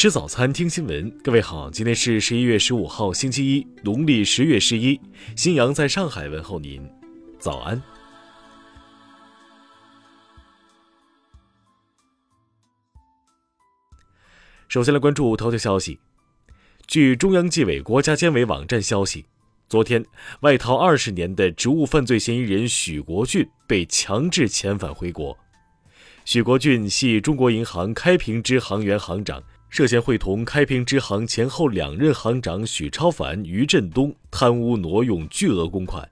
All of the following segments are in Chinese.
吃早餐，听新闻。各位好，今天是十一月十五号，星期一，农历十月十一。新阳在上海问候您，早安。首先来关注头条消息。据中央纪委国家监委网站消息，昨天外逃二十年的职务犯罪嫌疑人许国俊被强制遣返回国。许国俊系中国银行开平支行原行长。涉嫌会同开平支行前后两任行长许超凡、于振东贪污挪用巨额公款。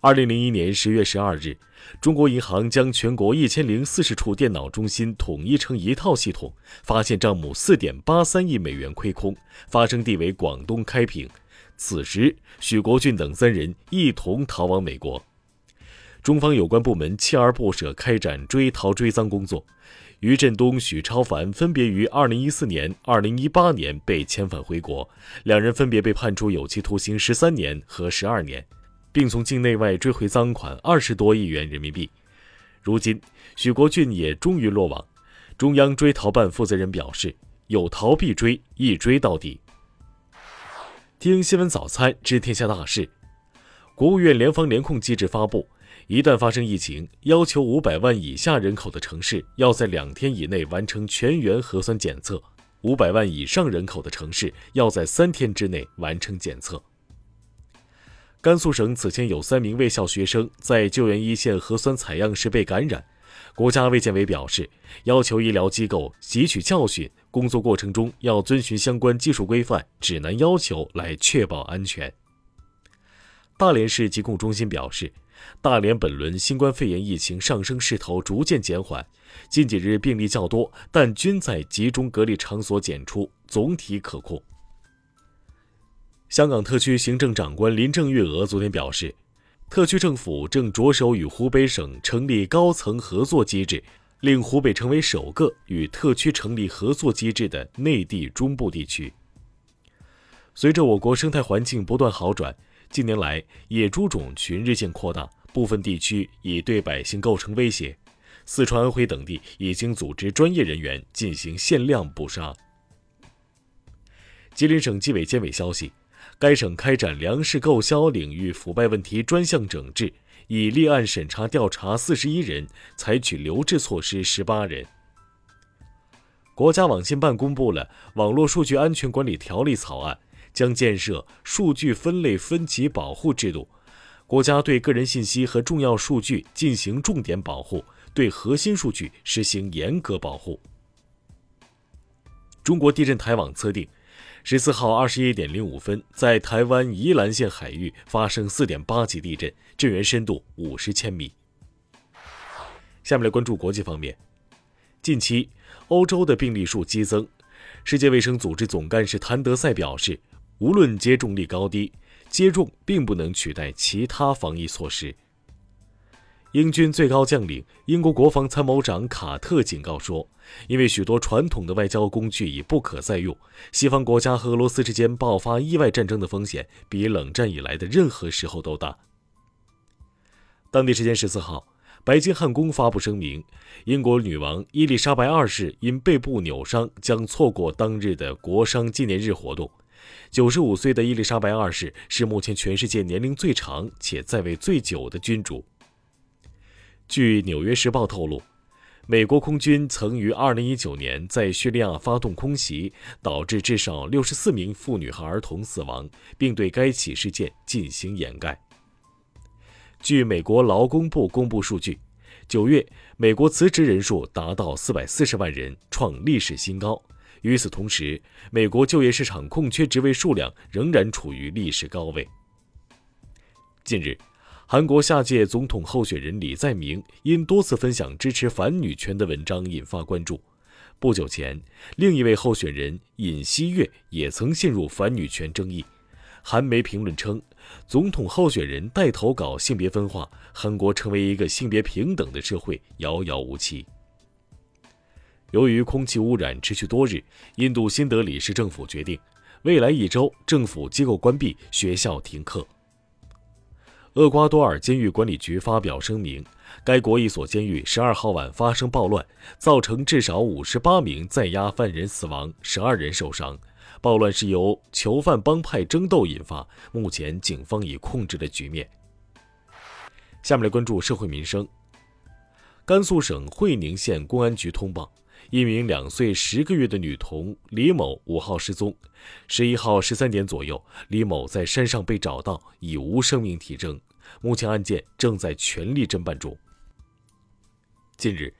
二零零一年十月十二日，中国银行将全国一千零四十处电脑中心统一成一套系统，发现账目四点八三亿美元亏空，发生地为广东开平。此时，许国俊等三人一同逃往美国。中方有关部门锲而不舍开展追逃追赃工作。于振东、许超凡分别于2014年、2018年被遣返回国，两人分别被判处有期徒刑十三年和十二年，并从境内外追回赃款二十多亿元人民币。如今，许国俊也终于落网。中央追逃办负责人表示：“有逃必追，一追到底。”听新闻早餐知天下大事。国务院联防联控机制发布。一旦发生疫情，要求五百万以下人口的城市要在两天以内完成全员核酸检测；五百万以上人口的城市要在三天之内完成检测。甘肃省此前有三名卫校学生在救援一线核酸采样时被感染，国家卫健委表示，要求医疗机构汲取教训，工作过程中要遵循相关技术规范、指南要求来确保安全。大连市疾控中心表示。大连本轮新冠肺炎疫情上升势头逐渐减缓，近几日病例较多，但均在集中隔离场所检出，总体可控。香港特区行政长官林郑月娥昨天表示，特区政府正着手与湖北省成立高层合作机制，令湖北成为首个与特区成立合作机制的内地中部地区。随着我国生态环境不断好转。近年来，野猪种群日渐扩大，部分地区已对百姓构成威胁。四川、安徽等地已经组织专业人员进行限量捕杀。吉林省纪委监委消息，该省开展粮食购销领域腐败问题专项整治，已立案审查调查四十一人，采取留置措施十八人。国家网信办公布了《网络数据安全管理条例》草案。将建设数据分类分级保护制度，国家对个人信息和重要数据进行重点保护，对核心数据实行严格保护。中国地震台网测定，十四号二十一点零五分，在台湾宜兰县海域发生四点八级地震，震源深度五十千米。下面来关注国际方面，近期欧洲的病例数激增，世界卫生组织总干事谭德赛表示。无论接种率高低，接种并不能取代其他防疫措施。英军最高将领、英国国防参谋长卡特警告说：“因为许多传统的外交工具已不可再用，西方国家和俄罗斯之间爆发意外战争的风险比冷战以来的任何时候都大。”当地时间十四号，白金汉宫发布声明：英国女王伊丽莎白二世因背部扭伤，将错过当日的国殇纪念日活动。九十五岁的伊丽莎白二世是目前全世界年龄最长且在位最久的君主。据《纽约时报》透露，美国空军曾于2019年在叙利亚发动空袭，导致至少64名妇女和儿童死亡，并对该起事件进行掩盖。据美国劳工部公布数据，九月美国辞职人数达到440万人，创历史新高。与此同时，美国就业市场空缺职位数量仍然处于历史高位。近日，韩国下届总统候选人李在明因多次分享支持反女权的文章引发关注。不久前，另一位候选人尹锡悦也曾陷入反女权争议。韩媒评论称，总统候选人带头搞性别分化，韩国成为一个性别平等的社会遥遥无期。由于空气污染持续多日，印度新德里市政府决定，未来一周政府机构关闭，学校停课。厄瓜多尔监狱管理局发表声明，该国一所监狱十二号晚发生暴乱，造成至少五十八名在押犯人死亡，十二人受伤。暴乱是由囚犯帮派争斗引发，目前警方已控制了局面。下面来关注社会民生。甘肃省会宁县公安局通报，一名两岁十个月的女童李某五号失踪。十一号十三点左右，李某在山上被找到，已无生命体征。目前案件正在全力侦办中。近日，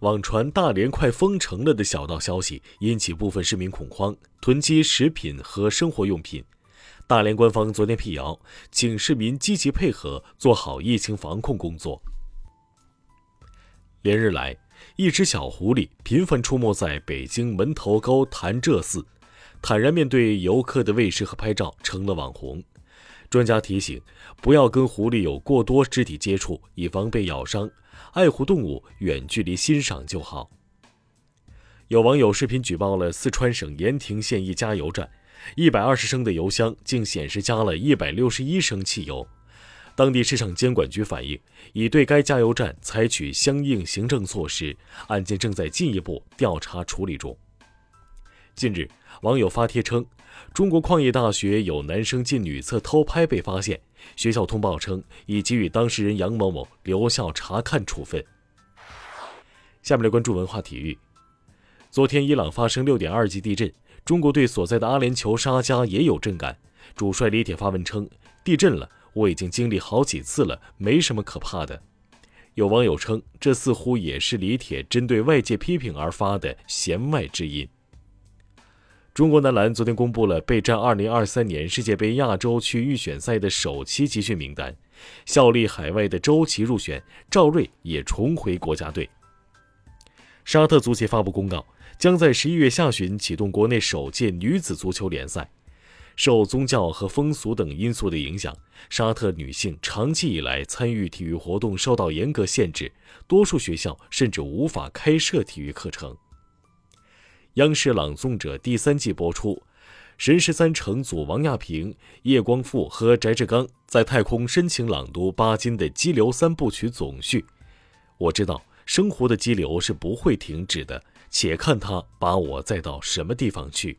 网传大连快封城了的小道消息引起部分市民恐慌，囤积食品和生活用品。大连官方昨天辟谣，请市民积极配合，做好疫情防控工作。连日来，一只小狐狸频繁出没在北京门头沟潭柘寺，坦然面对游客的喂食和拍照，成了网红。专家提醒，不要跟狐狸有过多肢体接触，以防被咬伤。爱护动物，远距离欣赏就好。有网友视频举报了四川省盐亭县一加油站，一百二十升的油箱竟显示加了一百六十一升汽油。当地市场监管局反映，已对该加油站采取相应行政措施，案件正在进一步调查处理中。近日，网友发帖称，中国矿业大学有男生进女厕偷拍被发现，学校通报称已给予当事人杨某某留校察看处分。下面来关注文化体育。昨天，伊朗发生六点二级地震，中国队所在的阿联酋沙迦也有震感。主帅李铁发文称：“地震了。”我已经经历好几次了，没什么可怕的。有网友称，这似乎也是李铁针对外界批评而发的弦外之音。中国男篮昨天公布了备战2023年世界杯亚洲区预选赛的首期集训名单，效力海外的周琦入选，赵睿也重回国家队。沙特足协发布公告，将在十一月下旬启动国内首届女子足球联赛。受宗教和风俗等因素的影响，沙特女性长期以来参与体育活动受到严格限制，多数学校甚至无法开设体育课程。央视《朗诵者》第三季播出，神十三成组王亚平、叶光富和翟志刚在太空深情朗读巴金的《激流三部曲》总序。我知道生活的激流是不会停止的，且看它把我载到什么地方去。